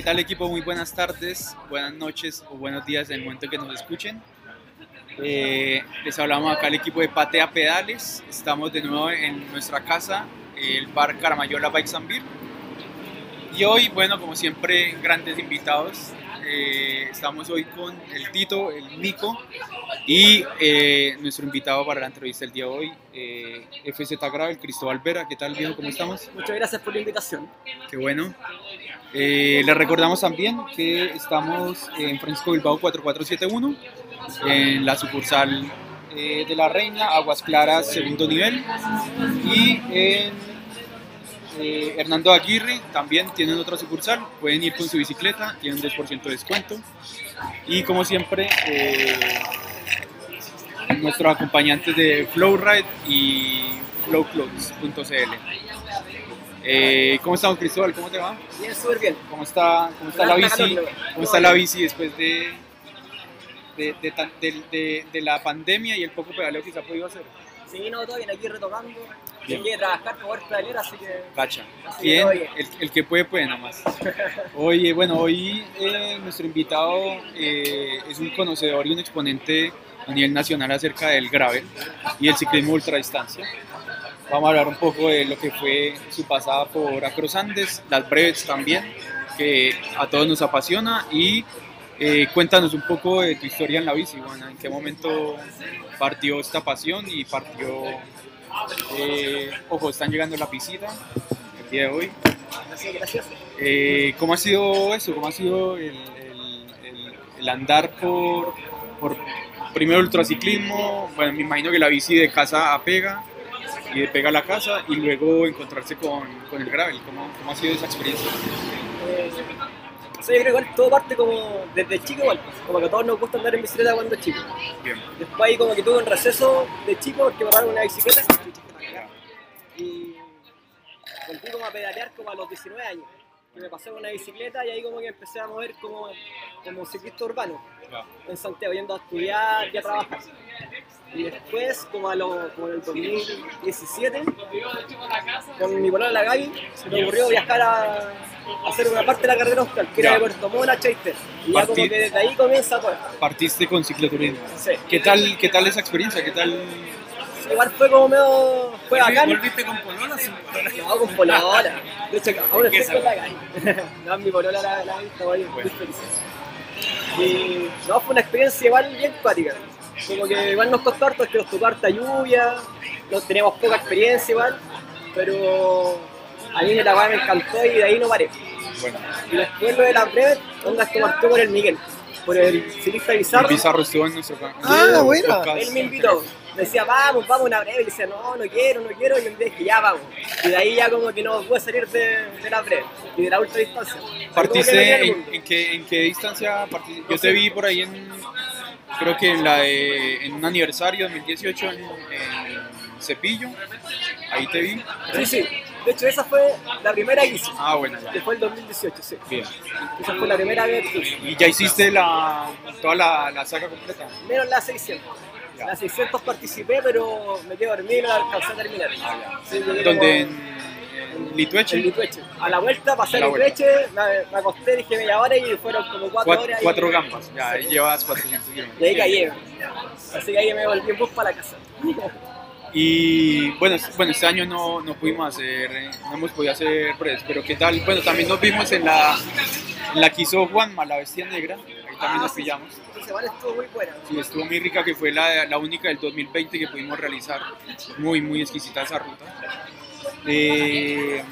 ¿Qué tal equipo? Muy buenas tardes, buenas noches o buenos días en el momento en que nos escuchen. Eh, les hablamos acá al equipo de Patea Pedales. Estamos de nuevo en nuestra casa, el bar Caramayola Bikes and Beer. Y hoy, bueno, como siempre, grandes invitados. Eh, estamos hoy con el Tito, el Nico y eh, nuestro invitado para la entrevista del día de hoy, eh, FZ Grave, el Cristóbal Vera. ¿Qué tal, viejo? ¿Cómo estamos? Muchas gracias por la invitación. Qué bueno. Eh, les recordamos también que estamos en Francisco Bilbao 4471, en la sucursal eh, de la Reina, Aguas Claras, segundo nivel, y en eh, Hernando Aguirre también tienen otra sucursal, pueden ir con su bicicleta, tienen 2% de descuento. Y como siempre, nuestros acompañantes de Flowride y flowclothes.cl. Eh, ¿Cómo estamos, Cristóbal? ¿Cómo te va? Bien, súper bien. ¿Cómo está, cómo está la bici? ¿Cómo está la bici después de, de, de de- la pandemia y el poco pedaleo que se ha podido hacer? Sí, no, todo bien, aquí retomando. Bien. Llegué a trabajar poder pedalear, así que Cacha. Que bien. el, el que puede, puede nomás. Oye, bueno, hoy eh, nuestro invitado eh, es un conocedor y un exponente a nivel nacional acerca del gravel y el ciclismo ultradistancia. Vamos a hablar un poco de lo que fue su pasada por Acros Andes, las breves también, que a todos nos apasiona y eh, cuéntanos un poco de tu historia en la bici, bueno, en qué momento partió esta pasión y partió, eh, ojo, están llegando la visita el día de hoy. Eh, ¿Cómo ha sido eso? ¿Cómo ha sido el, el- el- el andar por, por primero ultraciclismo? Bueno, me imagino que la bici de casa a pega y de pega a la casa y luego encontrarse con, con el gravel. ¿Cómo, ¿Cómo ha sido esa experiencia? Eh, o sea, yo creo que igual todo parte como desde chico igual, pues, como que a todos nos gusta andar en bicicleta cuando es chico. Bien. Después ahí como que tuve un receso de chico porque me pagaron una bicicleta y volví como a pedalear como a los 19 años. Que me pasé con una bicicleta y ahí como que empecé a mover como, como ciclista urbano en Santiago, yendo a estudiar y a trabajar. Y después, como, a lo, como en el 2017, con mi polola la Gaby, se me ocurrió viajar a, a hacer una parte de la carrera austral, que era de Puerto Montt a Chester. Y ya como que desde ahí comienza todo. Partiste con cicloturismo. Sí. ¿Qué tal, ¿Qué tal esa experiencia? ¿Qué tal? Igual fue como medio... fue bacán. ¿Volviste con polola sin polola? No, con polola. De hecho, aún estoy con la Gaby. No, mi polola la, la estaba ahí, muy feliz. Y no, fue una experiencia igual bien cuática. Como que igual nos costó harto, es que nos tocó harta lluvia, no teníamos poca experiencia igual, pero a mí la weá me encantó y de ahí no paré. Bueno, Y después lo de la breve, onda esto partió por el Miguel, por el ciclista el Bizarro. Pizarro estuvo en nuestro Ah, podcast. Él me invitó. Me decía, vamos, vamos una breve. Y decía, no, no quiero, no quiero. Y yo le dije, ya vamos. Y de ahí ya como que no pude salir de, de la breve y de la ultra distancia. Como que no ¿Partiste en, mundo. en qué, en qué distancia? partiste? Yo No te sé. vi por ahí en, creo que en, la de, en un aniversario 2018 en, en Cepillo, ahí te vi. Sí, sí. De hecho, esa fue la primera que hice. Ah, bueno, ya. Que fue el 2018, sí. Bien. Esa fue la primera vez que hice. ¿Y ya hiciste la, toda la, la saga completa? Menos la 600. Ya. La 600 participé, pero me quedé dormido y no alcancé a terminar. Sí, ¿Dónde? como- ¿En, en Litueche? En Litueche. A la vuelta pasé A. Litueche, me, me acosté, dije media hora y fueron como cuatro, Cuatro, horas. y- cuatro gambas, ya Sí. llevas 400 kilómetros. Y ahí caí. Así que ahí me volví en bus para la casa. Y bueno, bueno, este año no, no pudimos hacer, no hemos podido hacer breves, pero ¿qué tal? Bueno, también nos vimos en la, en la que hizo Juanma, la bestia negra, ahí también Ah, nos sí. pillamos. Esa semana estuvo muy buena. Sí, estuvo muy rica, que fue la, la única del 2020 que pudimos realizar. Muy, muy exquisita esa ruta. Eh,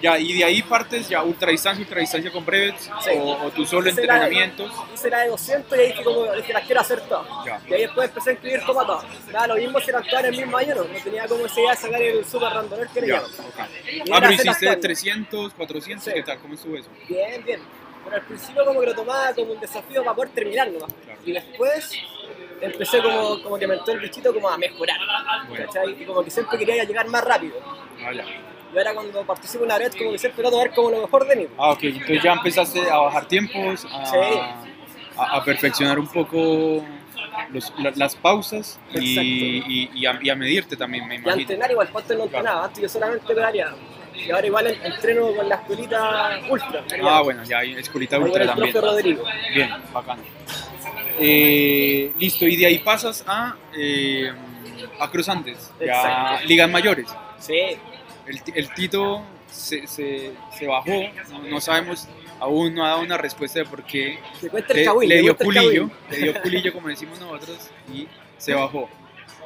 ya, y de ahí partes ya ultra distancia, ultra distancia con brevets Sí. o, o tú solo Hice la- entrenamientos. Hice la de 200 y ahí dije, como, dije las quiero hacer todas. Y ahí después empecé a escribir como a todas. Nada, lo mismo si eran todas en el mismo año, no, tenía como esa idea de sacar el super randonero que Ya, llaman. ok. Y Ah, pero hiciste todas. 300, 400, Sí. ¿qué tal? ¿Cómo estuvo eso? Bien, bien. Pero al principio como que lo tomaba como un desafío para poder terminarlo. Claro. Y después empecé como, como que me entró el bichito como a mejorar. Bueno. ¿cachai? Y como que siempre quería llegar más rápido. Ah, ya. Y ahora cuando participo en la red como que siempre trato de ver como lo mejor de mí. Ah, ok, entonces ya empezaste a bajar tiempos, a, Sí. a, a perfeccionar un poco los- la- las pausas y, y- y a, y a medirte también, me Y a imagino. entrenar igual, antes no entrenaba, antes yo solamente pedaleaba. Y ahora igual en- entreno con la escuelita ultra. Ah, bueno, ya hay escuelita ultra también. Rodrigo. Bien, bacano. Eh, listo, y de ahí pasas a, eh, a Cruz Andes, ya Exacto. ligas mayores. Sí, El, el Tito se, se, se bajó, no, no sabemos, aún no ha dado una respuesta de por qué le, le dio culillo, le dio culillo como decimos nosotros y se bajó.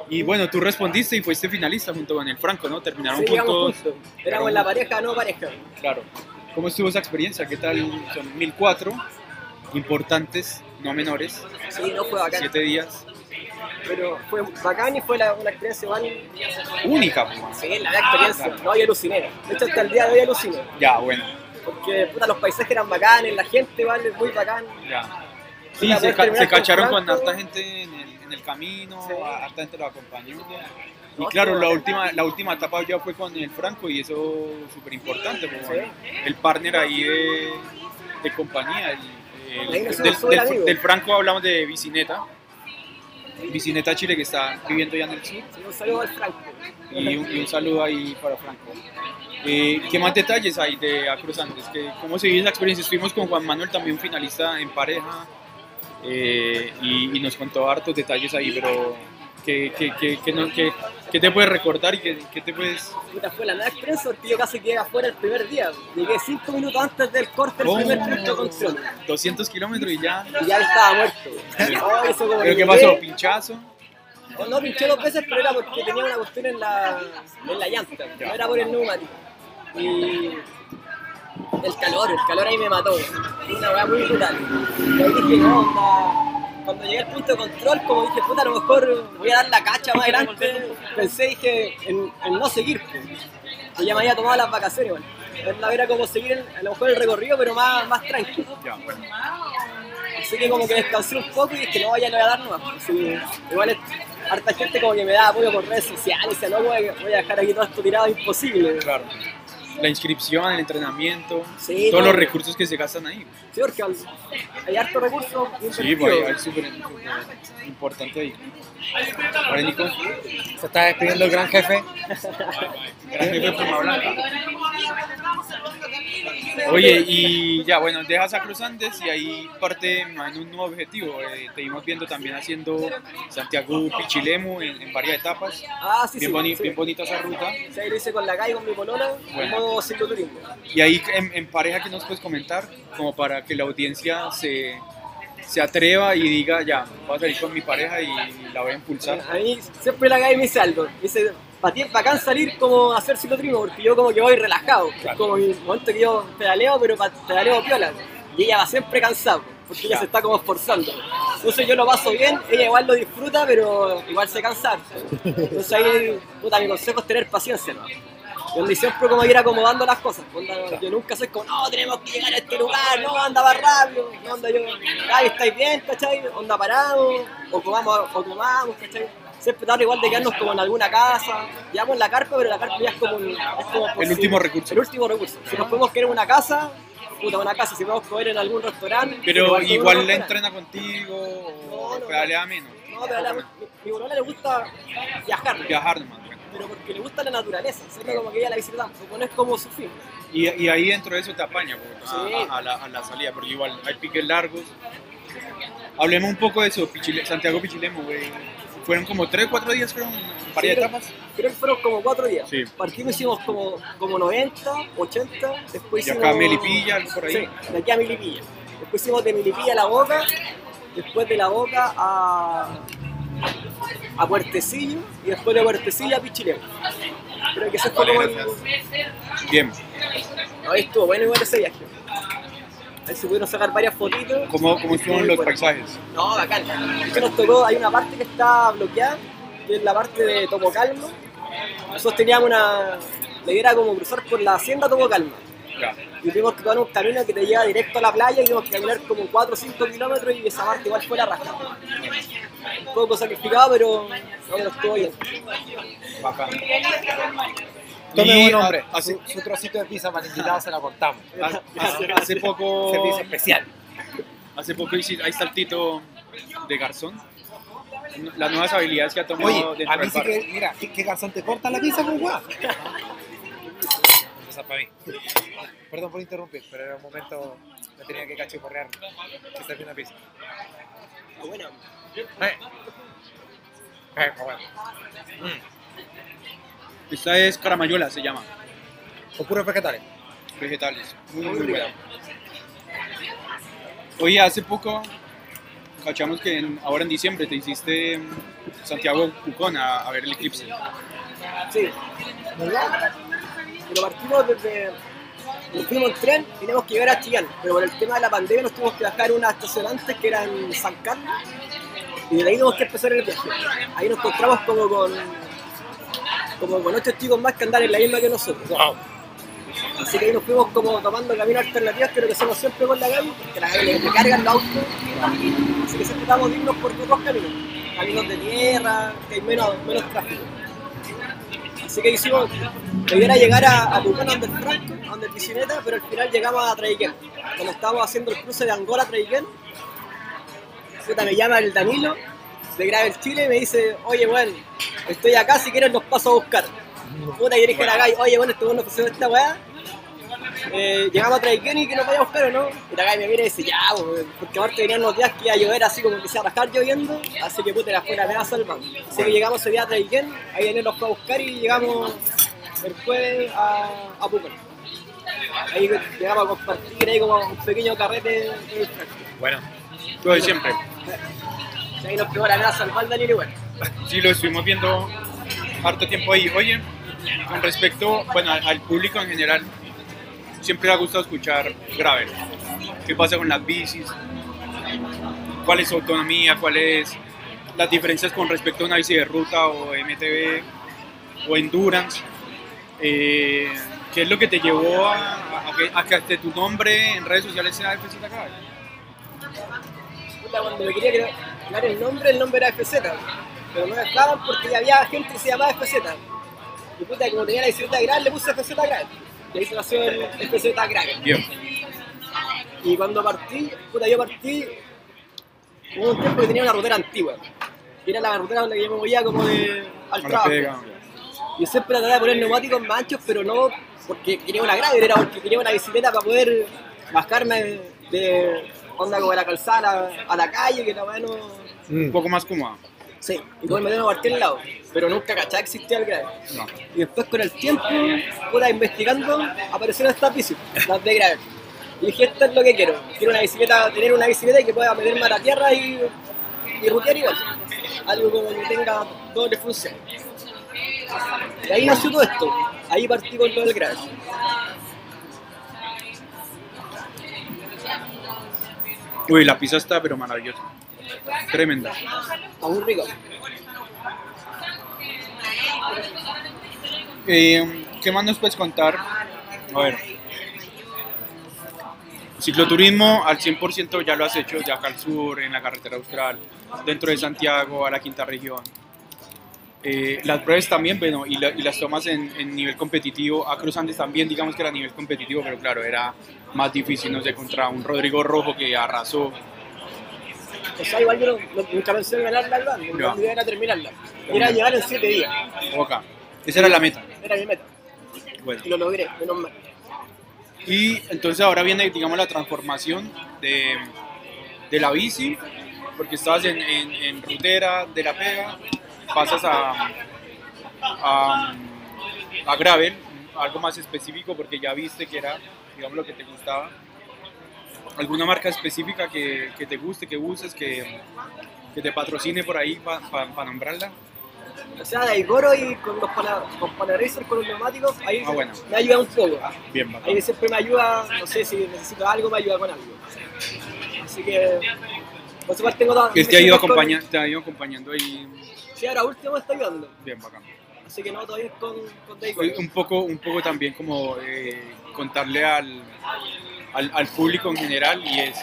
Y bueno, tú respondiste y fuiste finalista junto con el Franco, ¿no? Terminaron Sí, juntos. juntos. Éramos la pareja, no pareja. Claro. ¿Cómo estuvo esa experiencia? ¿Qué tal? Son 1004, importantes, no menores, Sí, no fue bacán. siete días. Pero fue bacán y fue la- una experiencia igual. Única, pues. Sí, la verdad experiencia. No, yo aluciné. De hecho, hasta el día de hoy alucino. Ya, bueno, Porque puta, los paisajes eran bacanes, la gente es muy bacán. ya. Sí, se, ca- cacharon con harta gente en el, en el camino, Sí. harta gente lo acompañó. Y claro, la última, la última etapa ya fue con el Franco y eso súper importante, Sí. el partner ahí de, de compañía. el- el- nos del, Franco hablamos de Bicineta, Bicineta Chile que está viviendo ya en el sur. Sí, un saludo al Franco. y un, y un saludo ahí para Franco. Eh, ¿Qué más detalles hay de Acruz Andes? ¿Qué- ¿Cómo se vive la experiencia? Estuvimos con Juan Manuel, también finalista en pareja, eh, y, y nos contó hartos detalles ahí, pero ¿qué, qué, qué, qué no- qué- qué te puedes recordar y qué, qué te puedes...? Puta, fue la nueva experiencia porque yo casi quedé afuera el primer día. Llegué cinco minutos antes del corte del Oh, primer punto con Tron. 200 kilómetros y ya... Y ya estaba muerto. Oh, eso como ¿Pero que qué pasó? ¿Pinchazo? Oh, No, pinché dos veces, pero era porque tenía una cuestión en la, en la llanta, no era por el neumático. Y el calor, el calor ahí me mató. Una weá muy brutal. Y ahí dije, no, onda. Cuando llegué al punto de control, como dije, puta, a lo mejor voy a dar la cacha más adelante. Pensé, dije, en, en no seguir. pues. Que ya me había tomado las vacaciones, bueno. Era- como seguir el- a lo mejor el recorrido, pero más, más tranquilo. Ya, bueno. Así que como que descansé un poco y dije, no, ya le voy a dar nomás. Así, igual es, harta gente como que me da apoyo por redes sociales, decía, no, voy a, voy a dejar aquí todo esto tirado, imposible. Claro. La inscripción, el entrenamiento, Sí, todos todo. los recursos que se gastan ahí. Sí, porque al- hay harto recursos Sí, pues es súper importante ahí. Ahora, Nico, Se está despidiendo el gran jefe. gran jefe Puma Blanca. Oye, y ya, bueno, dejas a Cruz Andes y ahí parte en un nuevo objetivo. Eh, te vimos viendo también haciendo Santiago Pichilemu en, en varias etapas. Ah, sí, bien, sí. boni- sí. bien bonita esa ruta. Sí, ahí lo hice con la calle, con mi polola, en Bueno. Cicloturismo. Y ahí en, en pareja, ¿qué nos puedes comentar? Como para que la audiencia se, se atreva y diga, ya, voy a salir con mi pareja y la voy a impulsar. A mí siempre la calle me dice algo. Me dice, para ti es bacán salir como a hacer cicloturismo, porque yo como que voy relajado. Es como mi momento que yo pedaleo, pero pedaleo piola. Y ella va siempre cansada, porque ella se está como esforzando. Entonces yo lo paso bien, ella igual lo disfruta, pero igual se cansa. Entonces ahí, puta, mi consejo es tener paciencia, ¿no? Donde siempre como ir acomodando las cosas. Onda, Yo nunca soy como, no, tenemos que llegar a este lugar, no, anda más rápido. No, onda yo, ay, estáis bien, ¿cachai? Onda parado, o comamos, o comamos, ¿cachai? Siempre trato igual de quedarnos como en alguna casa. Llevamos la carpa, pero la carpa ya es como, un- es como por El si- último recurso. El último recurso. Si nos podemos quedar en una casa, puta, una casa, si podemos comer en algún restaurante. Pero igual un entrena contigo No, o no, pedalea menos. No, pero a la- mi, mi bolola le gusta viajar. Viajar nomás. Bueno. Pero porque le gusta la naturaleza, siempre como que ella la visita tanto, no es como su fin. Y, y ahí dentro de eso te apaña pues, a, Sí. a- a la, a la salida, porque igual hay piques largos. Hablemos un poco de eso, Pichile- Santiago Pichilemu, güey. Fueron como 3 4 días, fueron varias creo- etapas. Creo que fueron como cuatro días. Sí. Partimos hicimos como, como 90, 80, después Y hicimos... acá Melipilla, por ahí. Sí, de aquí a Milipilla. Después hicimos de Milipilla a La Boca, después de La Boca a, a Puertecillo y después de Puertecillo a Pichilemu. Creo que ese fue como el... Bien. Ahí estuvo bueno igual ese viaje. Ahí se pudieron sacar varias fotitos. ¿Cómo, cómo Muy los bueno. paisajes? No, bacán. Es que nos tocó, hay una parte que está bloqueada, que es la parte de Tomocalma. Nosotros teníamos una. La idea era como cruzar por la hacienda Tomocalma. Ya. Y tuvimos que tomar un camino que te lleva directo a la playa y tuvimos que caminar como 4 o 5 kilómetros y esa parte igual fue la raja. Un poco sacrificado, pero no, pero estuvo bien. Bacán. Tome Y buen hombre. hace, Su, su trocito de pizza para el invitado se la cortamos. a- hace- hace poco. Servicio especial. Hace poco hice, ahí está el Tito de Garzón. Las nuevas habilidades que ha tomado Oye, dentro a mí del sí bar. que, mira, ¿qué, qué garzón te corta la pizza con guau? cosas para mí. Perdón por interrumpir, pero era un momento me tenía que cachiporrear que serví una pizza. Ah, bueno, Eh. Eh, bueno. Mm. Esta es caramayola, se llama. Con puros vegetales. Vegetales. Muy, Muy muy buena. Oye, hace poco cachamos que en- ahora en diciembre te hiciste mm, Santiago Pucón a, a ver el eclipse. sí. ¿Verdad? Pero partimos desde. Nos fuimos en tren y teníamos que llegar a Chillán, pero por el tema de la pandemia nos tuvimos que bajar en una estación antes que era en San Carlos y de ahí tuvimos que empezar el viaje. Ahí nos encontramos como con como con ocho chicos más que andan en la misma que nosotros. Wow. Así que ahí nos fuimos como tomando caminos alternativos, que lo que hacemos siempre con la Gaby, porque la Gaby le cargan los autos. Así que siempre estamos dignos por otros caminos. Caminos de tierra, que hay menos, menos tráfico. Así que hicimos, la idea era llegar a, a donde el Franco, donde el Picineta, pero al final llegamos a Traiquén. Cuando estábamos haciendo el cruce de Angola a Traiquén, puta, me llama el Danilo de Gravel Chile y me dice, oye, bueno, estoy acá, si quieres nos paso a buscar. Puta, yo dije a la oye, bueno, este bueno ofreció esta weá. Eh, llegamos a Traiquén y que nos vaya a buscar o no. Y la me mira y dice, ya, pues, porque aparte venían los días que iba a llover así como que se iba a rascar lloviendo, así que puta, la fuera me va salvando. Así que llegamos ese día a Traiquén, ahí Daniel nos fue a buscar y llegamos el jueves a, a Pucón. Ahí llegamos a compartir ahí como un pequeño carrete en el Franco. Bueno, Lo de siempre. Ahí nos pegó la nada salvar Daniel y bueno. Sí, lo estuvimos viendo harto tiempo ahí. Oye, con respecto bueno, al público en general, siempre le ha gustado escuchar gravel. ¿Qué pasa con las bicis? ¿Cuál es su autonomía? ¿Cuáles las diferencias con respecto a una bici de ruta o MTB o endurance? Eh, ¿Qué es lo que te llevó a, a que, a que hasta tu nombre en redes sociales sea FZ Gravel? Cuando me quería dar el nombre, el nombre era FZ. Pero no me dejaban porque había gente que se llamaba FZ. Y puta, como tenía la bicicleta grande, le puse FZ Gravel. Y ahí nació el FZ Gravel. Bien, Y cuando partí, puta, yo partí, hubo un tiempo que tenía una rutera antigua. Y era la rutera donde yo me movía como de, al trabajo. Yo siempre trataba de poner neumáticos más anchos, pero no porque quería una gravel, era porque quería una bicicleta para poder bajarme de onda como de la calzada a la, a la calle, que la weá no... Un poco más cómoda. Sí, y poder meterme a cualquier lado, pero nunca cachaba que existía el gravel. No. Y después con el tiempo, puta, investigando, aparecieron estas bicis, las de gravel. Y dije, esto es lo que quiero. Quiero una bicicleta, tener una bicicleta que pueda meterme a la tierra y, y rutear igual. Algo como que tenga doble función. Y ahí nació todo esto. Ahí partí con todo el gravel. Uy, la pizza está pero maravillosa. Tremenda. Rico. Eh, ¿Qué más nos puedes contar? A ver. Cicloturismo al 100% ya lo has hecho, de acá al sur, en la carretera austral, dentro de Santiago, a la quinta región. Eh, las pruebas también, bueno, y, la- y las tomas en, en nivel competitivo. A Cruz Andes también, digamos que era nivel competitivo, pero claro, era más difícil, no sé, contra un Rodrigo Rojo que arrasó. O sea, igual yo no, no- nunca pensé en ganarla al bando, Ya. mi idea era terminarla. Era llegar en 7 días, Oca. Esa era la meta. era mi meta. Bueno. Y lo logré, menos mal. Y entonces ahora viene, digamos, la transformación de, de la bici, porque estabas en, en, en rutera de la pega, pasas a, a, a gravel, algo más específico porque ya viste que era, digamos, lo que te gustaba. ¿Alguna marca específica que, que te guste, que uses, que, que te patrocine por ahí para nombrarla? O sea, de Igoro y con los pana, con Panaracer, con los neumáticos, ahí Ah, bueno. me ayuda un poco. Bien, bacán. Ahí siempre me ayuda, no sé si necesito algo, me ayuda con algo. Así que, por su parte tengo Que te ha, ido con- acompaña- te ha ido acompañando ahí. Sí, ahora último me está ayudando. Bien, bacán. Así que no, todavía es con, con Daigoro. un poco, un poco también como eh, contarle al, al, al público en general y es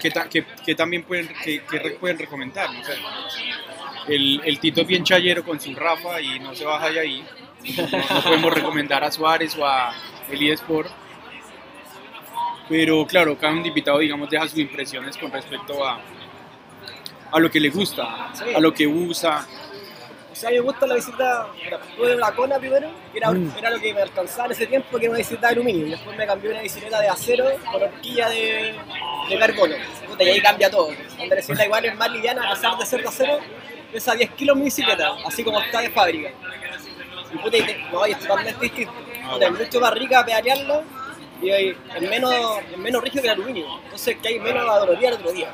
que, ta- que, también pueden, que, pueden recomendar. El, el Tito es bien chayero con su Rafa y no se baja de ahí. No, no podemos recomendar a Suárez o a Elías Sport. Pero claro, cada invitado, digamos, deja sus impresiones con respecto a, a lo que le gusta, a lo que usa. O sea, a mí me gusta la bicicleta, tuve una Kona primero, que era, Mm. era lo que me alcanzaba en ese tiempo, que era una bicicleta de aluminio. Después me cambié una bicicleta de acero con horquilla de, de carbono. Y ahí cambia todo. Cuando la bicicleta igual es más liviana, a pesar de ser de acero, pesa 10 kilos mi bicicleta, así como está de fábrica. Y puta, y te- no, y es totalmente distinto. Puta, es mucho más rica pedalearlo y es menos, es menos rígido que el aluminio. Entonces que hay menos dolorosidad el otro día.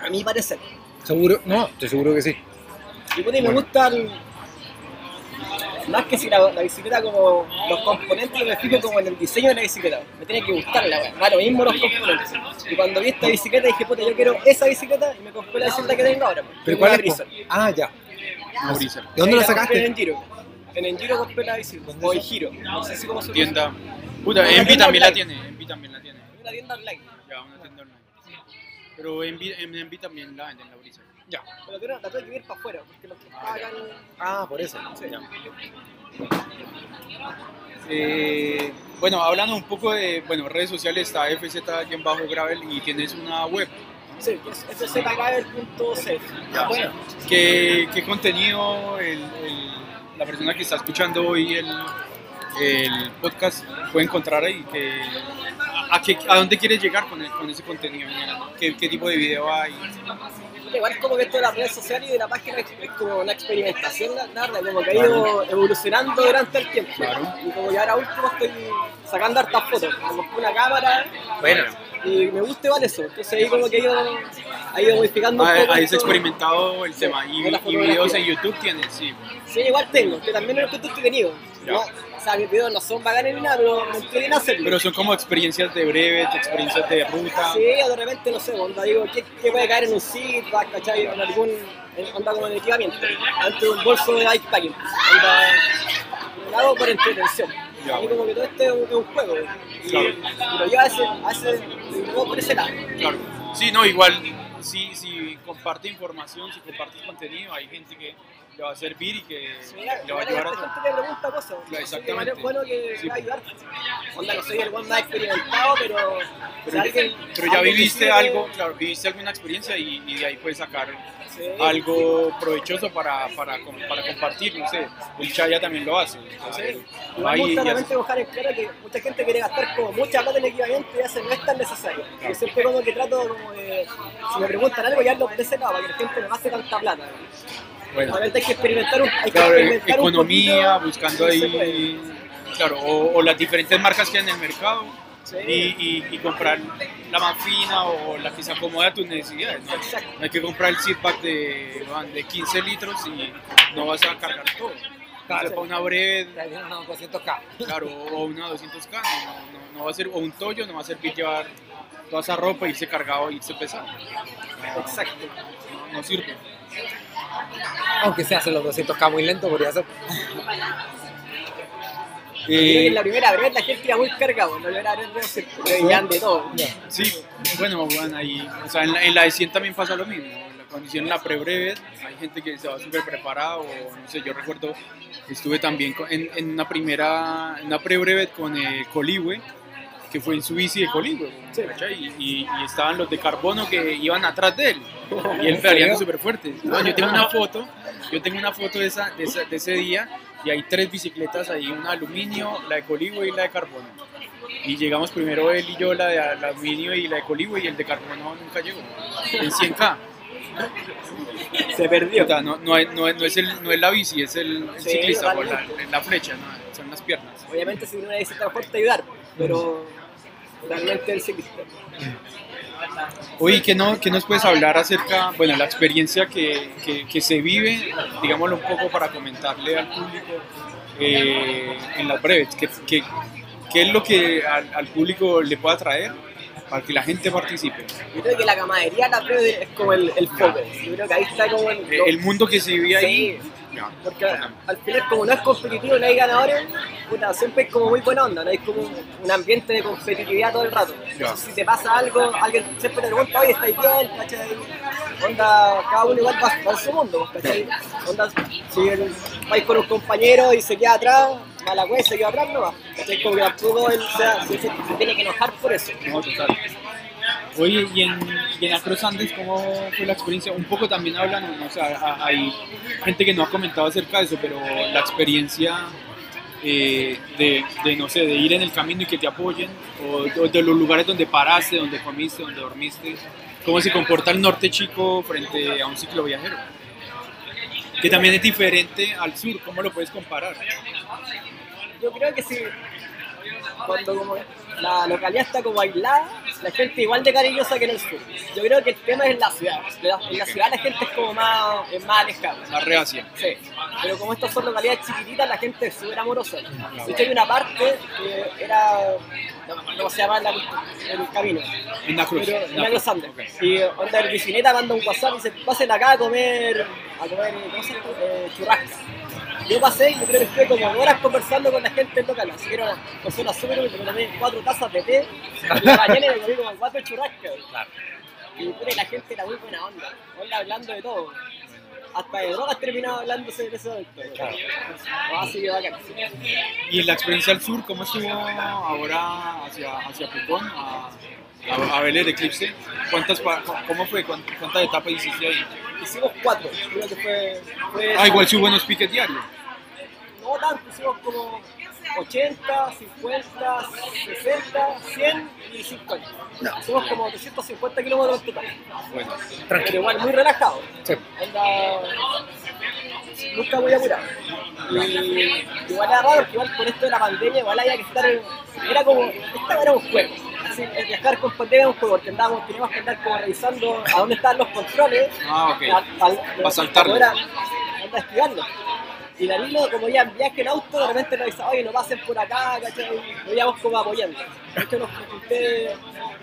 A mi parecer. ¿Seguro? No, estoy seguro que sí. Y puta, y me gustan más que si la, la bicicleta como los componentes, me fijo como en el diseño de la bicicleta. Me tiene que gustar la weá. Lo mismo los componentes. Y cuando vi esta bicicleta dije, puta, yo quiero esa bicicleta y me compré la bicicleta que tengo ahora. pues. ¿Pero cuál es? Ah, ya. Mauricio. ¿De dónde la sacaste? En Giro. En Engiro compré la bicicleta. O en Giro. No sé si cómo se Tienda. Puta, tienda también la tiene. Envy también la tiene. Una tienda online. Ya, una tienda online. Pero Envy, en Envy también la venden la brisa. Ya. Pero tuve- la tuve que ir para afuera, porque los que pagan. Ah, por eso. Sí. Eh, bueno, hablando un poco de bueno, redes sociales, está FZ-Gravel y tienes una web. Sí, que es fzgravel.c. Ya, bueno. ¿Qué, qué contenido el- el- la persona que está escuchando hoy el, el podcast puede encontrar ahí? ¿Qué- a, qué- ¿A dónde quieres llegar con, ese contenido? ¿Qué, qué tipo de video hay? Igual es como que esto de las redes sociales y de la página es, es como una experimentación, la verdad, como que ha ido evolucionando durante el tiempo. Claro. Y como que ahora último estoy sacando hartas fotos, compré una cámara Bueno. y me gusta igual eso. Entonces ahí como que ha ido, ha ido modificando un poco. Has esto. experimentado el Sí, tema y, y videos en YouTube tienes, sí. Sí, igual tengo, que también es que entretenido. Ya. No, o sea, mis videos no son bacanes ni nada, pero me entretienen hacerlo. Pero son como experiencias de brevet, experiencias de ruta. Sí, o de repente, no sé, onda, digo, ¿qué, qué puede caer en un feedback, cachai? En algún, en, onda como en equipamiento, antes de un bolso de bikepacking. Onda, lo hago por entretención. Ya, y como que todo esto es un, es un juego. Y, Claro. y lo llevo a ese, a llevo por ese lado. Claro. Sí, no, igual, si, si comparte información, si compartes contenido, hay gente que le va a servir y que Sí, le va a ayudar a gente que pregunta cosas. Claro, exactamente. es bueno que Sí. va a ayudar. Onda, no soy el buen más experimentado, pero. Pero, alguien- pero ya viviste algo, claro, viviste alguna experiencia y, y de ahí puedes sacar sí. algo provechoso para, para, para compartir, no sé, el Chaya también lo hace. Entonces, gusta ya- realmente dejar en claro que mucha gente quiere gastar como mucha plata en equipamiento y eso no es tan necesario. Yo siempre como que trato como de, si me preguntan algo, ya lo de ese lado, para que la gente no gaste tanta plata. Bueno, hay que experimentar un, hay que claro, experimentar un economía, poquito, buscando ahí, claro, o, o las diferentes marcas que hay en el mercado Sí. y, y- y comprar la más fina o la que se acomode a tus necesidades. ¿no? No hay que comprar el seatback de, de 15 litros y no vas a cargar todo. Entonces, para una breve, unos 200k. claro, o una 200K, no, no- no va a ser, o un Toyo, no va a servir llevar toda esa ropa, irse cargado, irse pesado. Exacto. No, no sirve. Aunque se hacen los 200k muy lento, podría ser. Que Eh, en la primera la gente iba muy vez no se veían de todo. sí, bueno, bueno, ahí, o sea, en la, en la de 100 también pasa lo mismo. Cuando hicieron la pre-brevet, hay gente que se va súper preparada, o no sé, yo recuerdo, estuve también en, en una primera, en una pre-brevet con eh, Coligüe, que fue en su bici de Coligüe, Sí. y, y- estaban los de carbono que iban atrás de él, y él ¿En pedaleando súper fuerte. No, yo tengo una foto, yo tengo una foto de, esa, de, esa- de ese día, y hay tres bicicletas ahí, una de aluminio, la de Coligüe y la de carbono. Y llegamos primero él y yo, la de aluminio y la de Coligüe, y el de carbono nunca llegó, en 100K. Se perdió. Puta, no, no, es, no, es, no es el, no es la bici, es el, el Sí, ciclista, o la, la flecha, son las piernas. Obviamente si una visita mejor te ayudar, pero realmente el ciclista. Oye, ¿qué, no, ¿qué nos puedes hablar acerca, bueno, la experiencia que, que, que se vive, digámoslo un poco para comentarle al público eh, en las breves? ¿Qué, qué, qué es lo que al, al público le pueda traer para que la gente participe? Yo creo que la camaradería la es como el, el foco. Yo creo que ahí está como el... Eh, El mundo que se vive ahí. Sí. Porque al final como no es competitivo, no hay ganadores, puta, siempre es como muy buena onda, no hay como un ambiente de competitividad todo el rato. Si te pasa algo, alguien siempre te pregunta, oye, ¿estáis bien? ¿Cachai? Onda, cada uno igual va, en su mundo, ¿cachai? Onda, si el- vais con un compañero y se queda atrás, mala wea, se queda atrás, no va. ¿Cachai? Como que tampoco él se, se- se tiene que enojar por eso. No, total. Oye, y en, y en Acros Andes, ¿cómo fue la experiencia? Un poco también hablan, o sea, hay gente que no ha comentado acerca de eso, pero la experiencia eh, de, de, no sé, de ir en el camino y que te apoyen, o, o de los lugares donde paraste, donde comiste, donde dormiste, cómo se comporta el norte chico frente a un ciclo viajero. Que también es diferente al sur, ¿cómo lo puedes comparar? Yo creo que sí. Cuando como la localidad está como aislada, la gente igual de cariñosa que en el sur. Yo creo que el tema es en la ciudad. En la ciudad la gente es como más, es más alejada. La reacia. Sí, pero como estas son localidades chiquititas, la gente es súper amorosa. De hecho, hay una parte que era. No se llama la, el camino. En la cruz. Pero en la Cruz Andes. Y onda el bicineta manda un WhatsApp y dice: Pasen acá a comer. a comer, ¿cómo se llama? Eh. Yo pasé y yo creo que estuve como horas conversando con la gente local, así que era una persona súper me tomé cuatro tazas de té y la mañana me comí como cuatro churrascos. Y puta, y la gente era muy buena onda, onda hablando de todo. Hasta de drogas terminaba hablándose en ese. Así que bacán. Y en la experiencia al sur, ¿cómo estuvo ahora hacia, hacia Pucón, a, a, a ver el eclipse? ¿Cuántas, ¿Cómo fue? ¿Cuántas, cuántas etapas hiciste ahí? Hicimos cuatro, creo que fue... fue Ah, igual sí buenos piques diarios. No tanto, hicimos como 80, 50, 60, 100 y 50. Hicimos como 250 kilómetros en total. Bueno, Pero igual muy relajado. Sí. Onda, nunca muy apurado. Y igual era raro porque igual con esto de la pandemia igual había que estar, era como, esta era un juego. Viajar con pandemia porque andábamos, teníamos que andar como revisando a dónde estaban los controles. Ah, ok. Pa- Pa' saltarlo. Anda esquivarlo. Y Danilo, como ya en viaje en auto, de repente nos dice, oye, no pasen por acá, ¿cachai? Íbamos como apoyando. De hecho, nos junté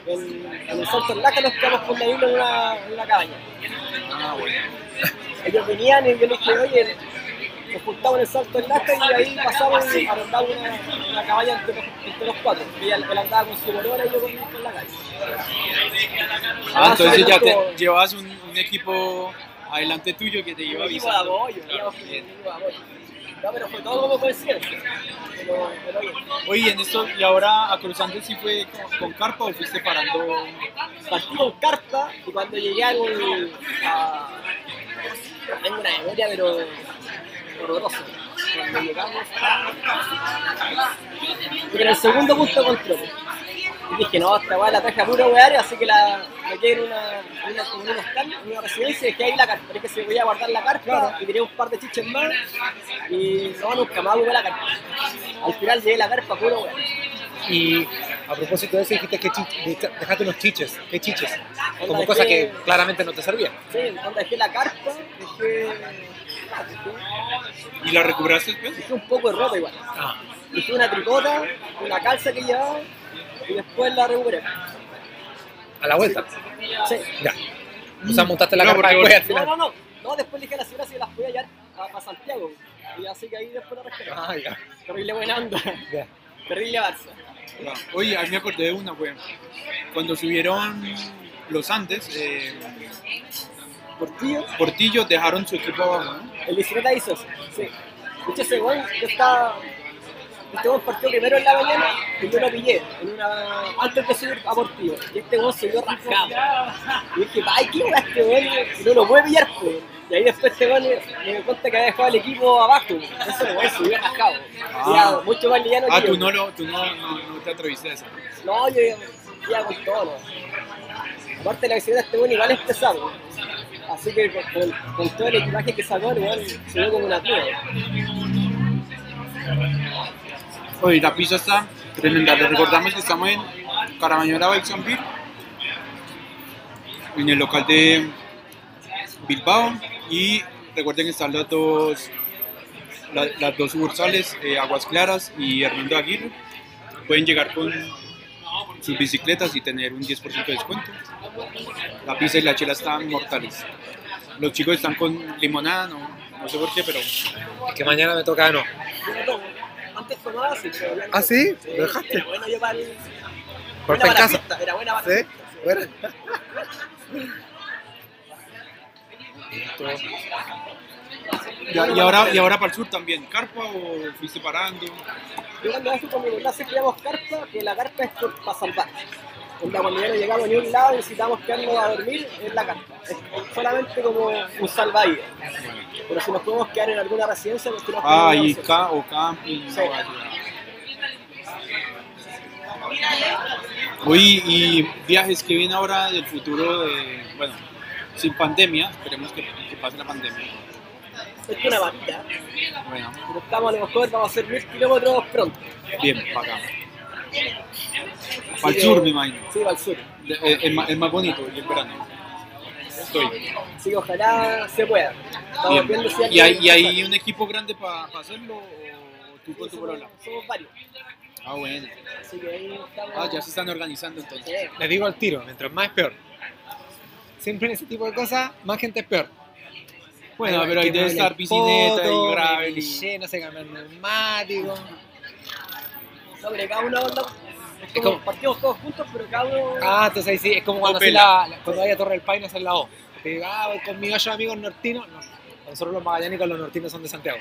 en, en el Salto Laca, nos quedamos con Danilo en una, en una cabaña. ah, bueno. Ellos venían y yo les dije, oye, nos juntamos en el Salto del Laca y ahí pasamos y arrendamos una, una cabaña entre los, entre los cuatro. Y él, él andaba con su bolora y yo con, con la calle. Ah, entonces sí, ya te llevabas un, un equipo adelante tuyo que te de avisando. un equipo de apoyo. No, pero fue todo como coincidencia. Pero, pero bien. Oye, en esto, y ahora a Cruzante sí fue con, con carpa o fuiste parando. Partí con carpa y cuando llegué al, a... Tengo una memoria pero horrorosa. Cuando llegamos a... Porque en el segundo punto control. Y dije, no, esta weá la traje a puro wear, así que la metí en una, en una, en un hostal, en una residencia y dejé ahí la carpa. Pero es que se podía guardar la carpa y tenía un par de chiches más y no, nunca más ocupé la carpa. Al final llegué la carpa a puro wear. Y a propósito de eso, dijiste que dejaste unos chiches. ¿Qué chiches? Como dejé- que claramente no te servían. Sí, cuando dejé la carpa, dejé, ¿Y la recuperaste después? dejé un poco de ropa igual. Ah, Dejé una tricota, una calza que llevaba y después la recuperé. a la vuelta. Sí. Ya. O sea, montaste la Claro, carpa después al No, final. no, no. No, después le dije a la señora si las podía llevar a, a Santiago. Y así que ahí después la rescaté. Ah, ya. Terrible buena onda. ya. Terrible Barça. Oye, a mí me acordé de una, fue cuando subieron los Andes, eh, Portillo, Portillo dejaron su equipo abajo, ¿no? el bicicleta hizo eso. Sí. De hecho, ese weón, yo estaba. Este weón partió primero en la mañana y yo lo pillé en una, antes de subir a Portillo. Y este weón se vio rascado. Y dije, ay, ¿qué weón este? Y no lo puede pillar, pues. Y ahí después este weón me di cuenta que había dejado el equipo abajo. Ese weón se vio rascado. Ah. Ya, mucho más liviano Ah, que tú no, lo, tú no, no, no te atreviste a eso. No, yo iba con todo. Aparte la bicicleta este weón igual es pesado. Así que con, todo el equipaje que sacó, igual se vio como una tía. Oye, la pista está tremenda. Les recordamos que estamos en Caramañola Beer, en el local de Bilbao. Y recuerden que están las dos, la- las dos sucursales, eh, Aguas Claras y Hernando Aguirre. Pueden llegar con sus bicicletas y tener un 10% de descuento. La pizza y la chela están mortales. Los chicos están con limonada, no, no sé por qué, pero Es que mañana me toca, no. Antes tomaba así, ¿Ah, sí? ¿Lo dejaste? Era bueno. Corta buena en casa. pista, Era buena ¿Sí? pista, y, y ahora, y ahora para el sur también. ¿Carpa o fuiste parando? Yo cuando fui con mi mamá siempre íbamos carpa, que la carpa es para salvar. Onda, cuando ya no llegamos ni a un lado, necesitamos quedarnos a dormir en la carpa. Es solamente como un salvavidas. Pero si nos podemos quedar en alguna residencia, nos Ah, quedamos en y ca o camping. Sí. Oye, y viajes que vienen ahora del futuro de, bueno, sin pandemia, esperemos que, que pase la pandemia. Es una patita. Bueno, Pero estamos a lo mejor, vamos a hacer mil kilómetros pronto. bien, para acá. Para el sur, me imagino. Sí, para el sur. De- eh, Es más, es más bonito y el verano. Estoy. Que ojalá se pueda. Estamos Bien. viendo si ¿Y hay, y hay un equipo grande para hacerlo o tú con tu somos, programa? somos varios. Ah, bueno. Así que ahí estamos. Ah, ya se están organizando entonces. Sí. Les digo al tiro, mientras más es peor. Siempre en ese tipo de cosas, más gente es peor. Bueno, pero ahí que debe estar piscineta y gravel y... lleno, se cambia el neumático. Sobre cada uno onda- es Es como como- partimos todos juntos, pero cada uno. Ah, entonces ahí sí, es como cuando, la, la- cuando vaya a Torre del Paine hacer la O. Te digo, ah, voy con mis ocho amigos nortinos. No, nosotros los magallánicos, los nortinos son de Santiago.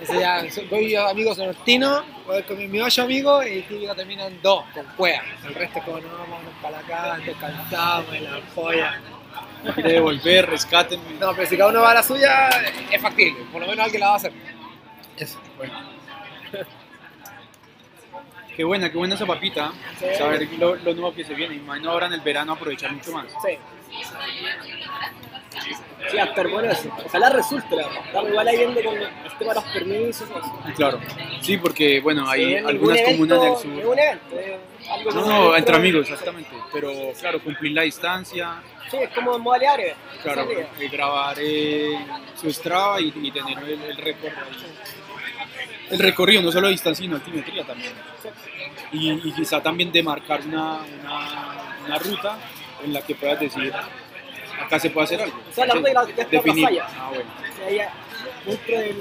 Entonces ya, voy yo, amigos nortinos, voy con mis ocho amigos y típico terminan dos, con cueva. El resto es como, no, vamos para acá, descansamos, en la polla. Quiere devolver, rescátenme. No, pero si cada uno va a la suya, es factible. Por lo menos alguien la va a hacer. Eso, bueno. Qué buena, qué buena esa papita. Sí. Saber lo, lo nuevo que se viene. Imagino ahora en el verano aprovechar mucho más. Sí. Sí, estar bueno eso. Ojalá resulte, la verdad. Estamos igual ahí viendo con el tema de los permisos eso. Y claro. Sí, porque bueno, hay Sí, algunas comunas en el evento- sur. Un evento, algo No, no, entre amigos, exactamente. Pero claro, cumplir la distancia, Sí, es como en modalidad breve. claro, la idea. eh, grabar eh, su Strava y, y tener el, el ahí. El recorrido, no solo de distancia, sino altimetría también. Y, y quizá también demarcar una, una, una ruta en la que puedas decir, acá se puede hacer algo. O sea, la ruta está Definir. Ah, bueno. O sea, ya dentro del,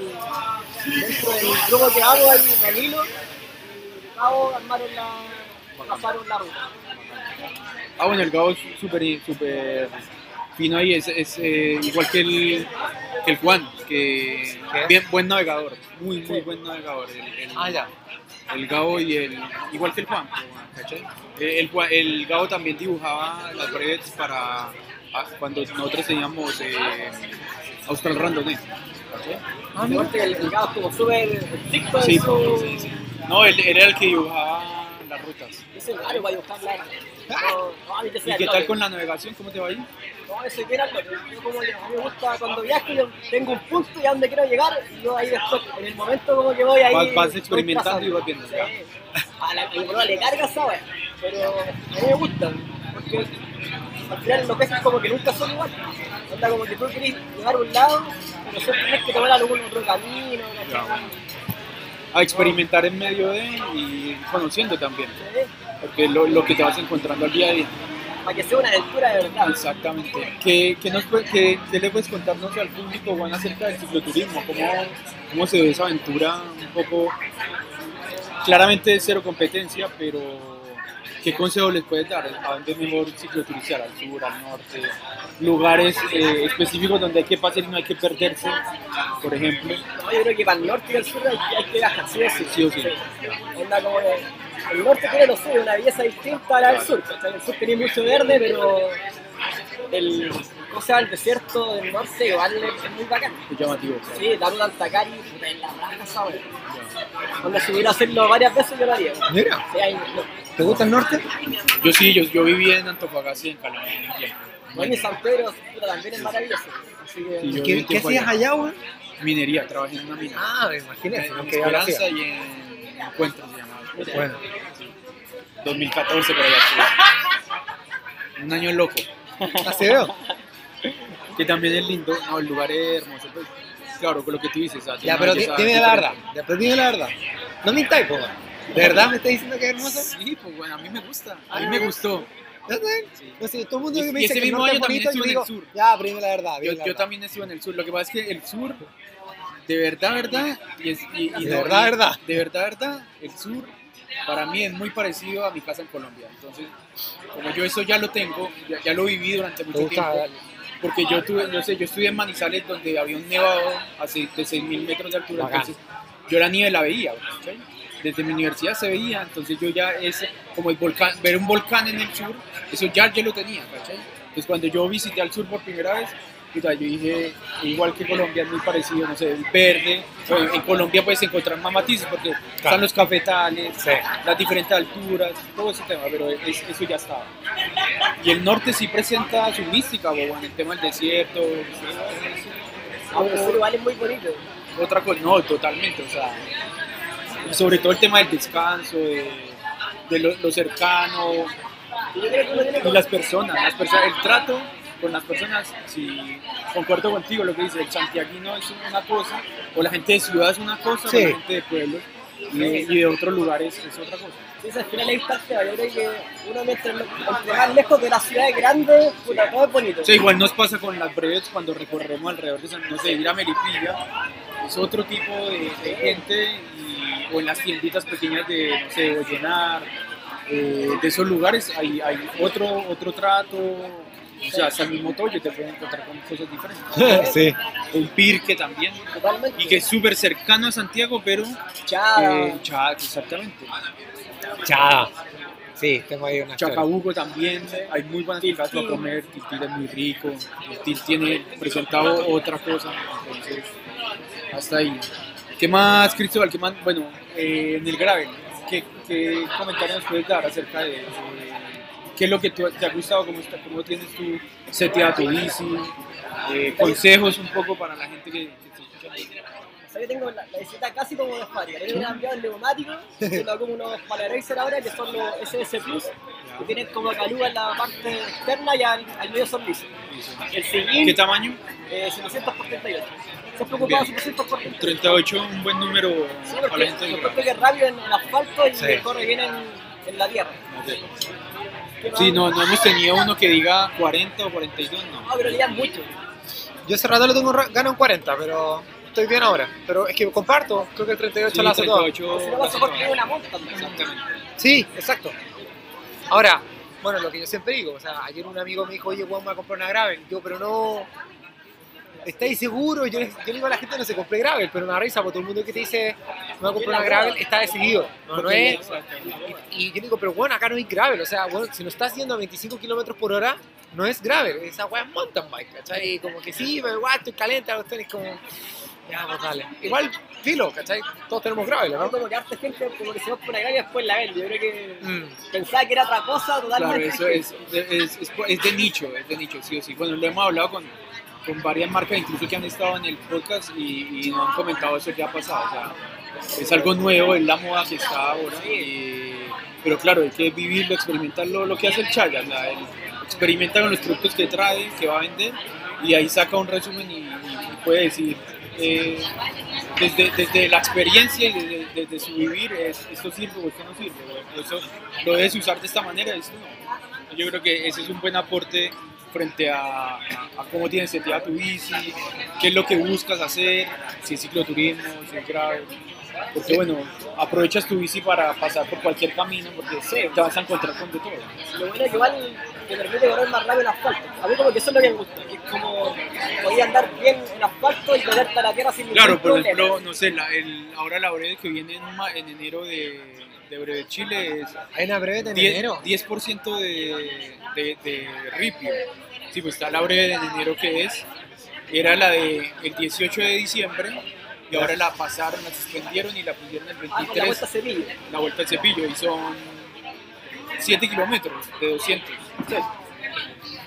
dentro del grupo que hago hay Danilo y Gabo armaron la, pasaron la ruta. Ah, bueno, el Gabo es súper súper fino ahí, es, es, eh, igual que el, que el Juan, que bien, buen navegador, muy, muy Sí. buen navegador. El, el, Ah, ya. el Gabo y el, igual que el Juan, ¿cachai? Eh, El, Juan- el Gabo también dibujaba las brevets para ah, cuando nosotros teníamos eh, Austral Randonné. ¿cachai? Ah, que el, el Gabo es como súper estricto Sí, sí, sí. No, él, él era el que dibujaba las rutas. Para dibujar la... No, no, a ¿Y sea qué tal con la navegación? ¿Cómo te va ahí? No, eso que yo como que a me gusta cuando viajo, yo tengo un punto y a donde quiero llegar, y yo ahí después, en el momento como que voy ahí. Vas- experimentando y vas viendo. Sí. A la que le carga esa wea, pero a mí me gusta, porque al final los peces como que nunca son iguales. Onda como que tú querés llegar a un lado, pero siempre tienes que tomar algún otro camino, ¿cachai? A experimentar en medio de y conociendo también. Sí. Porque lo, lo que te vas encontrando al día a día. Para que sea una aventura de verdad. Exactamente. ¿Qué, qué, nos, qué, qué le puedes contarnos al público, Juan, acerca del cicloturismo? ¿Cómo, ¿Cómo se ve esa aventura? Un poco, claramente es cero competencia, pero ¿qué consejo les puedes dar? ¿A dónde es mejor cicloturistear? ¿Al sur, al norte? ¿Lugares eh, específicos donde hay que pasar y no hay que perderse, por ejemplo? No, yo creo que para el norte y el sur hay, hay que viajar, sí o sí. Sí o sí. Onda como que el norte tiene lo suyo, una belleza distinta a la del sur. ¿cachai? El sur tiene mucho verde, pero el, ¿cómo se llama? el desierto del norte igual es, muy bacán. Es llamativo. Sí, la ruta Antacari, en la raja wea. Onda si hubiera hacerlo varias veces yo lo haría. Mira, Sí, hay, no, ¿te gusta el norte? Yo sí, yo, yo viví en Antofagasta y en Calama bueno, y San Pedro también es maravilloso. Así que, Sí, yo- ¿Qué, hacías allá, weón? Minería, trabajé en una mina. Ah, me imaginé. en. Esperanza y en Encuentro se llamaba. Bueno, 2014, pero ya estuve. Un año loco. así veo. Que también es lindo. No, el lugar es hermoso. Pues, claro, con lo que tú dices. Ya, pero dime la verdad. Ya, pero dime la verdad. No mintáis, po. ¿De verdad me estás diciendo que es hermoso? Sí, pues bueno, a mí me gusta. A Ah, mí me gustó. Sí. No sé, todo el mundo Y- que me dice ese que mismo año también estuve en el sur. ya, pero dime la verdad. Yo, la yo verdad. también estuve en el sur. Lo que pasa es que el sur, de verdad, verdad, y, es- y- y De no- verdad, verdad. de verdad, verdad, el sur para mí es muy parecido a mi casa en Colombia. Entonces, como yo eso ya lo tengo, ya, ya lo viví durante ¿Te mucho tiempo. Porque yo tuve, yo sé, yo estudié en Manizales donde había un nevado seis- de 6.000 metros de altura, entonces yo la nieve la veía, ¿cachai? desde mi universidad se veía, entonces yo ya es como el volcán, ver un volcán en el sur, eso ya yo lo tenía, ¿cachai? Entonces cuando yo visité al sur por primera vez, puta, yo dije, igual que Colombia es muy parecido, no sé, el verde, en Colombia puedes encontrar más matices porque están los cafetales, Sí. las diferentes alturas, todo ese tema, pero es- eso ya estaba. Y el norte sí presenta su mística, bobo, en el tema del desierto, Ah, pero eso igual es muy bonito. otra cosa, no, totalmente, o sea, sobre todo el tema del descanso, de, de lo, lo cercano, Y las personas, las personas, el trato con las personas, si concuerdo contigo lo que dice, el santiaguino es una cosa, o la gente de ciudad es una cosa, o Sí. la gente de pueblos y, y de otros lugares es otra cosa. Sí, al final es distancia, yo creo que uno mientras más lejos de las ciudades grandes, puta, todo es bonito. O sea, igual nos pasa con las breves cuando recorremos alrededor de San, no sé, ir a Melipilla, es otro tipo de, de gente, y- o en las tienditas pequeñas de, no sé, Ollenar, eh, de esos lugares hay, hay otro, otro trato, o sea, hasta el mismo Toyo te pueden encontrar con cosas diferentes. sí. Un Pirque también, Totalmente. y que es súper cercano a Santiago, pero Chao. eh, Cha- exactamente. Chao. Sí, tengo ahí una. Chacabuco también, hay muy buenas cosas para comer, Tiltil es muy rico, Tiltil tiene presentado otra cosa, entonces hasta ahí. ¿Qué más, Cristóbal? ¿Qué más? Bueno, eh, en el Gravel, ¿qué, qué comentarios nos puedes dar acerca de, de qué es lo que tú- te ha gustado, cómo, está, cómo tienes tu seteada tu bici, eh, consejos un poco para la gente que, que te escucha? O sea, yo tengo la, bicicleta casi como de fábrica. Yo le he cambiado el neumático, tengo como unos Palaracer ahora que son los SS Plus, que tienen como caluga en la parte externa y al, al medio son lisos. El ¿Qué tamaño? eh, 700 por 38. Se preocupado Bien. 700 por 38. 38, un buen número Sí, para la gente yo creo que es rápido en, en asfalto y Sí. corre bien en, en la tierra. ¿Qué más? Sí, no, no hemos tenido uno que diga 40 o 42, no. No, pero lian mucho. Yo hace rato lo tengo gano en 40, pero estoy bien ahora. Pero es que comparto, creo que el 38 Sí, la hace todo. 38, Si no vas a correr una monta. Exactamente. Sí, exacto. Ahora, bueno, lo que yo siempre digo, o sea, ayer un amigo me dijo, oye, Juan, me a comprar una Gravel. Yo, pero no... ¿Estáis seguros? Yo, yo le digo a la gente no se compre Gravel, pero me da risa porque todo el mundo que te dice me voy a comprar una Gravel está decidido. No, no es... Y yo digo, pero bueno, acá no hay gravel, o sea, bueno, si no estás yendo a 25 kilómetros por hora, no es gravel, esa weá es mountain bike, ¿cachai? Y como que sí, pero igual estoy caliente, cuestión es como, ya, pues dale. Igual, filo, ¿cachai? Todos tenemos gravel, ¿no? ¿no? Como que harta gente como que se va por una calle y después la vende. Yo creo que Mm, pensaba que era otra cosa Claro, totalmente. eso es, es, es, es de nicho, es de nicho, sí o sí. Bueno, lo hemos hablado con, con varias marcas, incluso que han estado en el podcast y, y nos han comentado eso que ha pasado. O sea, es algo nuevo, es la moda que está ahora. pero claro, hay que vivirlo, experimentarlo, lo que hace el Chaya. o sea, él experimenta con los productos que trae, que va a vender, y ahí saca un resumen y, y- puede decir. eh, desde, desde la experiencia y desde, desde su vivir, es, esto sirve o esto no sirve, eso lo debes usar de esta manera, no. Yo creo que ese es un buen aporte frente a, a- cómo tienes seteada tu bici, qué es lo que buscas hacer, si es cicloturismo, si es grave. Porque bueno, aprovechas tu bici para pasar por cualquier camino porque te vas a encontrar con de todo. Lo bueno es que igual te permite correr más rápido en asfalto. A mí como que eso es lo que me gusta. que es como podía andar bien en asfalto y meterte a la tierra sin Claro, ningún por problema. ejemplo, no sé, la- el, ahora la breve que viene en, en enero de, de Breve Chile es ¿Hay una breve en 10%, enero? 10% de, de, de ripio. Sí, pues está la breve de enero que es, era la de el 18 de diciembre y ahora la pasaron, la suspendieron y la pusieron el Ah, con la 23, vuelta Sevilla. la vuelta al cepillo y son 7 kilómetros de 200.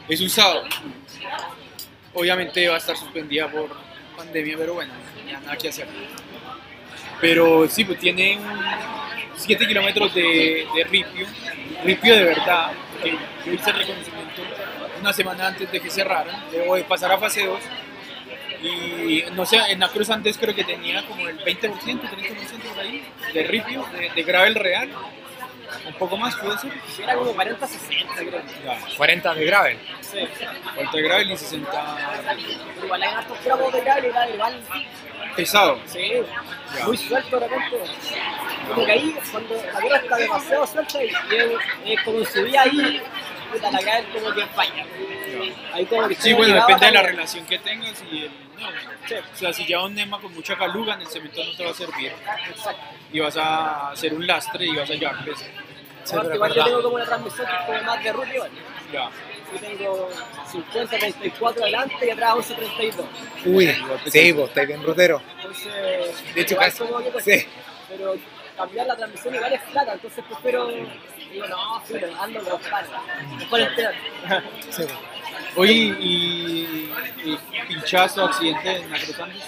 Es un sábado. Obviamente va a estar suspendida por pandemia, pero bueno, ya nada que hacer. Pero sí, pues tiene 7 kilómetros de, de ripio, ripio de verdad, que yo hice el reconocimiento una semana antes de que cerraran, o de pasar a fase 2. Y no sé, en la Cruz antes creo que tenía como el 20%, 30% por ahí de ripio, de, de gravel real. Un poco más puede ser. Era como 40, 60 creo. Ya, 40 de gravel. Sí. vuelta de gravel y 60 Pero igual hay hartos tramos de cable y igual. Pesado. Sí, muy suelto de repente. Como que ahí, cuando la tierra está demasiado suelta y es, es como en subida ahí, puta, la gravel como que falla. Ahí como que Sí, bueno, depende de la relación que tengas y el. Sí, O sea, si lleva un nema con mucha caluga, en el cemento no te va a servir. exacto. Y vas a hacer un lastre y vas a llevar peso. Sí, igual es yo tengo como una transmisión que es como más de ruta igual. Ya. Yo tengo 50, 34 adelante y atrás 11, 32. Uy, sí, vos estáis bien rutero. Entonces, De hecho, casi- pues, sí. pero cambiar la transmisión igual es plata, entonces prefiero, digo, no, filo, ando con los panes, mejor. Sí. Oye, y, y pinchazo, accidente en Acrosandes.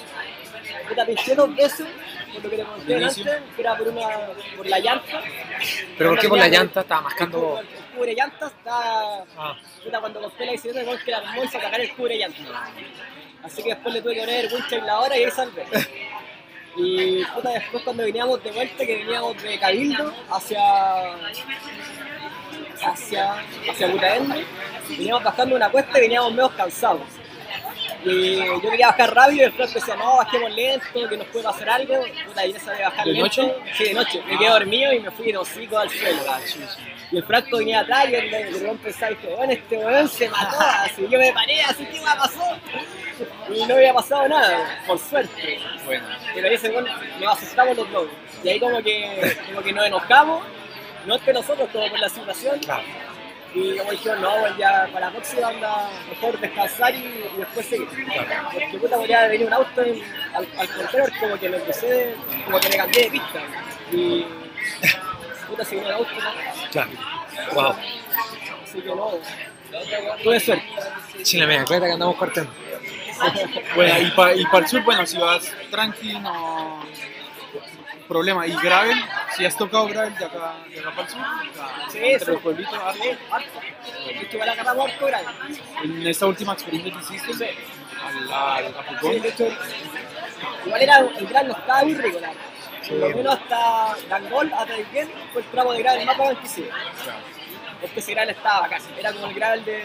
Puta, pinché dos veces, por lo que te conté antes, que era por, una, por la llanta. Pero ¿por qué por la llanta estaba mascando cubre llantas está, Ah, puta, cuando compré la bicicleta, igual que la hermosa sacar el cubre llantas. Así que después le tuve que poner wincha en la hora y ahí salvé. Y puta, después cuando veníamos de vuelta, que veníamos de Cabildo hacia hacia, hacia Butaende, veníamos bajando una cuesta y veníamos medio cansados. Y yo quería bajar rápido y el Franco decía, no, bajemos lento, que nos puede pasar algo. Puta, y esa de bajar ¿De lento. noche? Sí, de noche. Me quedé dormido y me fui de hocico al suelo. Y el Franco venía atrás y el weón pensaba, dije, bueno, este weón se mató. Así yo me paré, así que me pasó. Y no había pasado nada, por suerte. Bueno, Pero ahí se bueno, nos asustamos los dos. Y ahí como que, como que nos enojamos, no entre nosotros, como por la situación. claro. Y como dijeron, no, ya para la próxima anda mejor descansar y, y después seguir. Porque puta podría venir un auto en- al, al contenedor, como que me empecé, como que me cambié de pista. Y puta se vino el auto, ¿no? Claro. Wow. así que no. Tuve suerte. Chile, mega que andamos cortando. bueno y para y pa el sur, bueno, si vas tranqui, no problema. Y gravel, si has tocado gravel de acá, de acá para el sur, Sí, entre los pueblitos, harto. grande. en esta última experiencia que hiciste, al, al Sí, Apucón, de hecho, igual era, el gran no estaba muy rico. Por lo menos hasta Dangol, hasta el bien, fue el tramo de gravel más bacán que hicimos. Porque ese gravel estaba bacán. Era como el gravel de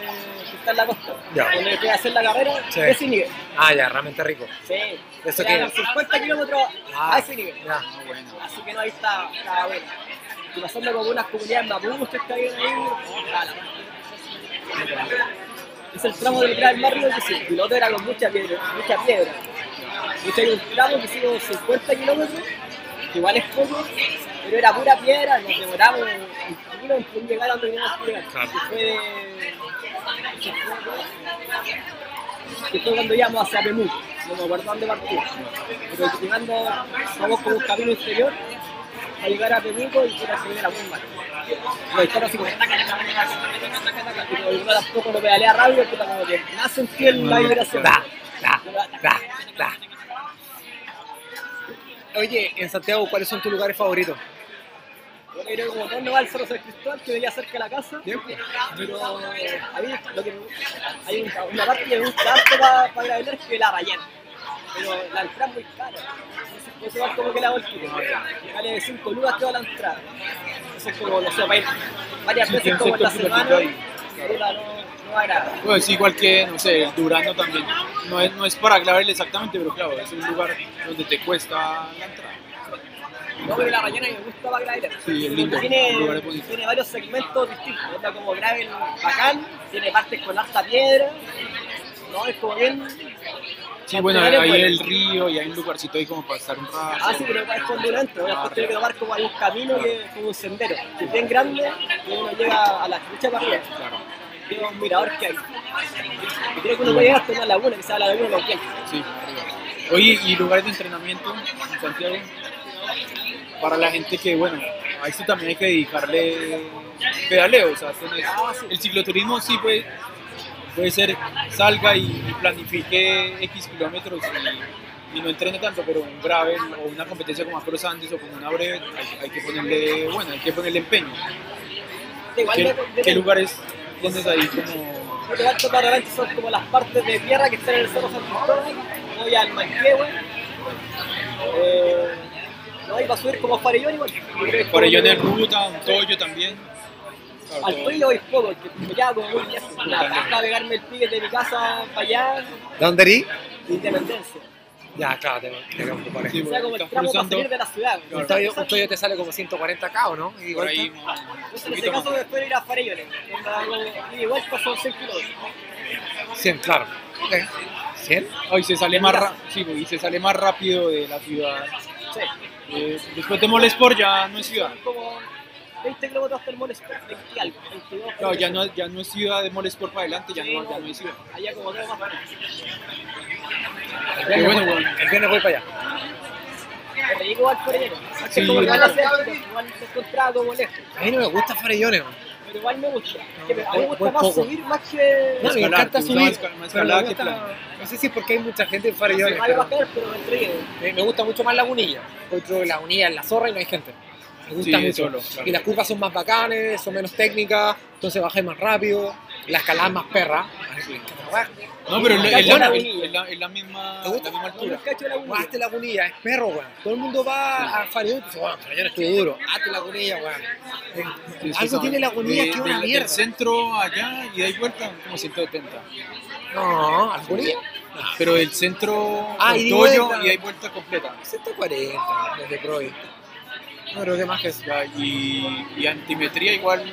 está en la costa. Ya. Donde fui a hacer la carrera, Sí. de ese nivel. Ah, ya, realmente rico. Sí. ¿Eso qué? 50 kilómetros Ah, a ese nivel. Ya. Ah, bueno. Así que no, ahí está, estaba bueno. Y pasando como unas comunidades mapuches que hay ahí. Es el tramo del gravel más rico que sí. Y el otro era con mucha piedra. Mucha piedra. De hecho, hay un tramo que hicimos 50 kilómetros, que igual es poco, pero era pura piedra, nos demoramos kilo en llegar a que llegar. Claro. Que fue que fue cuando íbamos hacia Pemú, no me acuerdo dónde partimos. Pero llegando, vamos por un camino interior a llegar a Pemuco y era subir a la muy mal. Los disparos así como taca, taca, taca, taca, taca, taca, y uno tampoco lo pedalea rápido, puta, como que me hace sentir la vibración. Da, da, da, da. Oye, en Santiago, ¿cuáles son tus lugares favoritos? Yo creo que como todo no va al Cerro San Cristóbal, que veía cerca de la casa, pero a mí lo que me- hay una, una parte que me gusta harto para pa gravelar que es la Rayana. Pero la entrada es muy cara. Entonces, eso igual como que la. Me vale 5 lucas toda la entrada. Entonces como, no sé, para ir varias Sí, veces como en la semana, puta, no, no agrada. Bueno, es igual que, no sé, el Durano también. No es, no es para gravel exactamente, pero claro, es un lugar donde te cuesta la entrada. No, pero la Rayana me gusta para gravelar. Sí, es lindo, Tiene, varios segmentos distintos. Onda como gravel bacán, tiene partes con harta piedra. No, es como bien... Sí, bueno, hay buenos. el río y hay un lugarcito ahí como para estar un rato. Ah, sí, pero es entra, después tiene que tomar como hay un camino que es como un sendero, que es bien grande, que uno llega a la derecha para arriba, Claro, tiene un mirador que hay. Y creo que uno puede llegar hasta una laguna, que se llama la laguna de los vientos. sí, arriba. Oye, ¿y lugares de entrenamiento en Santiago? Para la gente que, bueno, a esto también hay que dedicarle pedaleo, o sea, Ah, el cicloturismo sí puede, puede ser, salga y, planifique X kilómetros y, y no entrene tanto, pero un gravel o una competencia como Across Andes o como una breve, hay, hay que ponerle, bueno, hay que ponerle empeño. ¿Qué, qué lugares tienes ahí como...? Repente son como las partes de tierra que están en el Cerro San Cristóbal, voy al Manquehue, eh, no, y va a subir como Farellón igual. Ello en ruta, un tollo también. Claro, Al todo. Toy le voy poco, porque me queda como muy lejos. La paja pegarme el pique de mi casa para allá, ¿De dónde eres? de Independencia. Ya, claro, te, te un lejos. Sí, O sea, como el tramo para salir de la ciudad. Un Toyo, un Toyo te sale como 140k, ¿o no? Y por igual ahí. más- Entonces, un en ese caso, después ir a Farellones. Y igual pasó 100 kilómetros. 100, claro. Ok. 100. Ay, se sale más sí, y se sale más rápido de la ciudad. Sí. Eh, después de Molesport ya no es ciudad. Como 20 kilómetros hasta el Molesport, 20 y algo, 22. Claro, ya no, ya no es ciudad de Molesport para adelante, ya no, ya no es ciudad. Allá como todo más viernes, bueno, el viernes voy para allá. Farellones. Sí, igual, se encontraba como lejos. A mí no me gusta Farellones. Pero igual me gusta. Que me, a mí me gusta más poco. subir más que. No, me encanta subir. más esca- más pero escalada me que gusta- plano. No sé si es porque hay mucha gente en No Farellones. sé, pero bacán, pero me entregué. me, me gusta mucho más Lagunilla. Otro Lagunilla en la zorra y no hay gente. Me gusta Sí, mucho. solo, claro. Y las curvas son más bacanes, son menos técnicas, entonces bajáis más rápido. La escalada es más perra. La. No, pero es, Cacho la, la la- la misma, ¿Te gusta? la misma No, altura. he hecho la hazte la Lagunilla, es perro, weón. Todo el mundo va a Farellones y dice, weón, duro. Hazte la Lagunilla, weón. Algo tiene Lagunilla de- que es una mierda. Del centro allá y de ahí vuelta como 170. No, Lagunilla. Pero del centro Ah, y de y hay vuelta completa. 140 desde Proy. No creo que más que eso. Y antimetría igual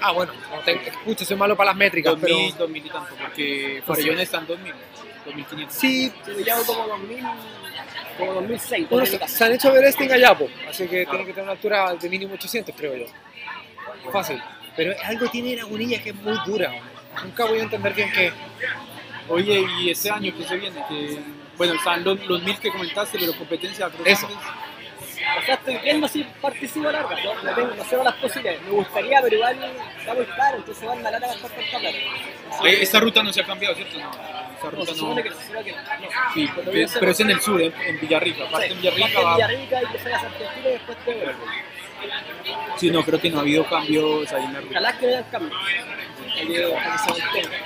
Ah, bueno, no te, escucho, soy malo para las métricas, 2000, pero 2000 y tanto, porque Farellones está en 2000, 2500. sí, Yo como 2000, como 2006. bueno, se, se han hecho Everesting allá, po, así que tiene que tener una altura de mínimo 800, creo yo. Fácil. Pero algo tiene la agonía que es muy dura. Nunca voy a entender bien qué. Oye, y este año que se viene, que bueno, están los, los 1000 que comentaste, pero competencia Eso. O sea, estoy viendo si participo larga. No, no, tengo, no sé las posibilidades. Me gustaría, pero igual está muy caro, entonces igual me lata gastar tanta plata. Esta ruta no se ha cambiado, ¿cierto? No, esta No, ruta no. que, que no. Sí, Pero es- hacer- pero es en el sur, en, en Villarrica. Aparte en Villarrica Parte va. Villarrica y a Argentina y después te vuelves. Sí, no, creo que no ha habido cambios ahí en la ruta. Ojalá que vean cambios. Hay que para que se mantenga.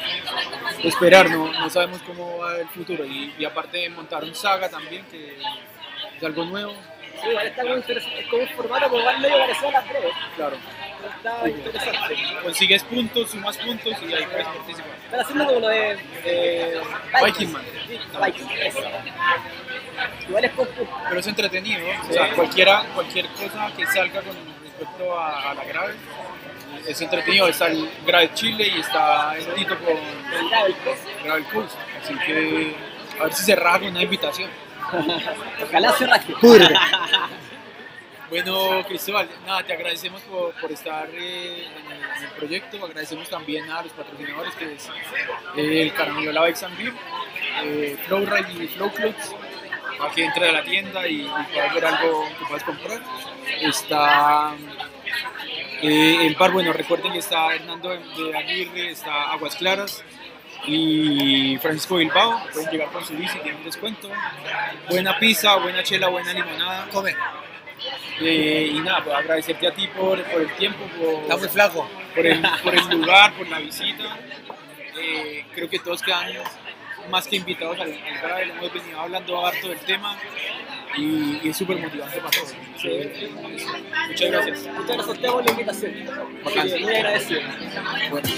Esperar, no, no sabemos cómo va el futuro. Y, y aparte montaron Saga también, que es algo nuevo. Sí, igual está muy interesante. Es como un formato como igual medio parecido a las breves. Claro. Está interesante. Consigues puntos, sumas puntos y ahí puedes participar. Están haciendo como lo de. de Viking Man. Sí, Viking, eso. Igual es con puntos. Pero es entretenido, ¿no? o sea, cualquiera, cualquier cosa que salga con respecto a, a la grave es entretenido. Está el Grave Chile y está el Tito con El gravel. Gravel Coast. Así que a ver si se raja con una invitación. Ojalá se raje. Bueno, Cristóbal, nada, te agradecemos por, por estar eh, en, el, proyecto. Agradecemos también a los patrocinadores que es eh, el Caramelola Bex and Beer, eh, Flowride y Flow Clubs, para que a la tienda y, y puedas ver algo que puedas comprar. Está eh, el bar, bueno, recuerden que está Hernando de Aguirre, está Aguas Claras y Francisco Bilbao. Pueden llegar con su bici, tienen descuento. Buena pizza, buena chela, buena limonada. Come, Eh, y nada, pues agradecerte a ti por, por el tiempo, está muy por, flaco. por, el, por el lugar, por la visita. Eh, creo que todos quedan más que invitados al, al gravel, hemos venido hablando harto del tema y, y es súper motivante para todos. Sí, muchas gracias. Muchas gracias a por la invitación. Muy agradecido. Bueno.